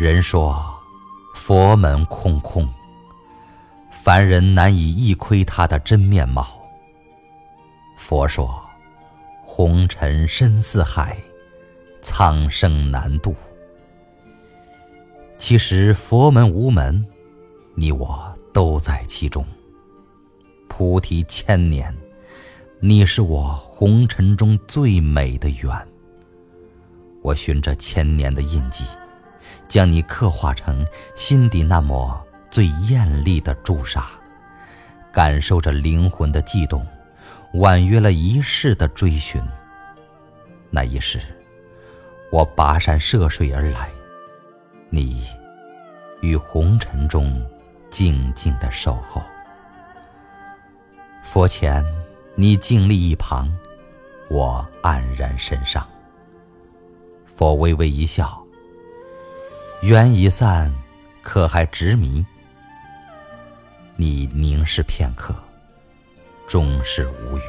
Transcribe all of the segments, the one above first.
人说佛门空空，凡人难以一窥他的真面貌。佛说红尘深似海，苍生难渡。其实佛门无门，你我都在其中。菩提千年，你是我红尘中最美的缘。我寻着千年的印记，将你刻画成心底那抹最艳丽的朱砂，感受着灵魂的悸动，婉约了一世的追寻。那一世，我跋山涉水而来。你于红尘中静静的守候，佛前你静立一旁，我黯然神伤。佛微微一笑，缘已散，可还执迷？你凝视片刻，终是无语。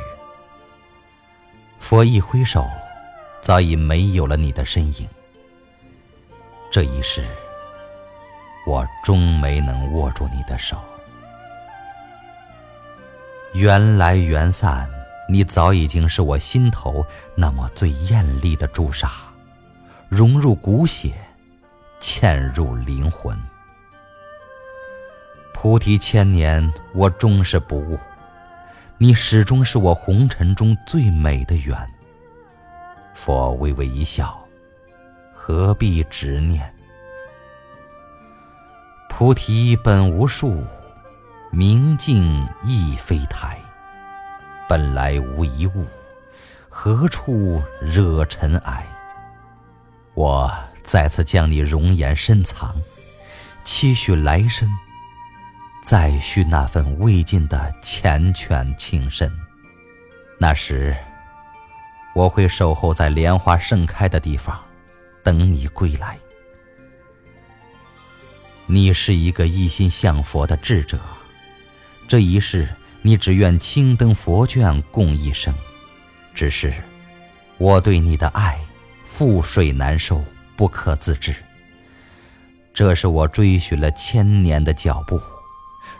佛一挥手，早已没有了你的身影。这一世，我终没能握住你的手。缘来缘散，你早已经是我心头那么最艳丽的朱砂，融入骨血，嵌入灵魂。菩提千年，我终是不悟，你始终是我红尘中最美的缘。佛微微一笑。何必执念？菩提本无树，明镜亦非台。本来无一物，何处惹尘埃？我再次将你容颜深藏，期许来生，再续那份未尽的缱绻情深。那时，我会守候在莲花盛开的地方。等你归来。你是一个一心向佛的智者，这一世你只愿青灯佛卷共一生。只是，我对你的爱，覆水难收，不可自制。这是我追寻了千年的脚步，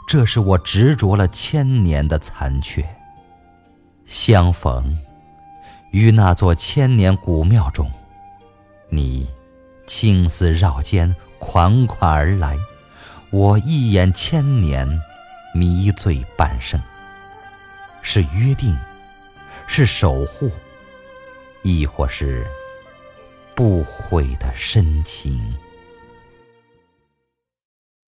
这是我执着了千年的残缺。相逢，于那座千年古庙中。你青丝绕肩，款款而来，我一眼千年，迷醉半生。是约定，是守护，亦或是不悔的深情？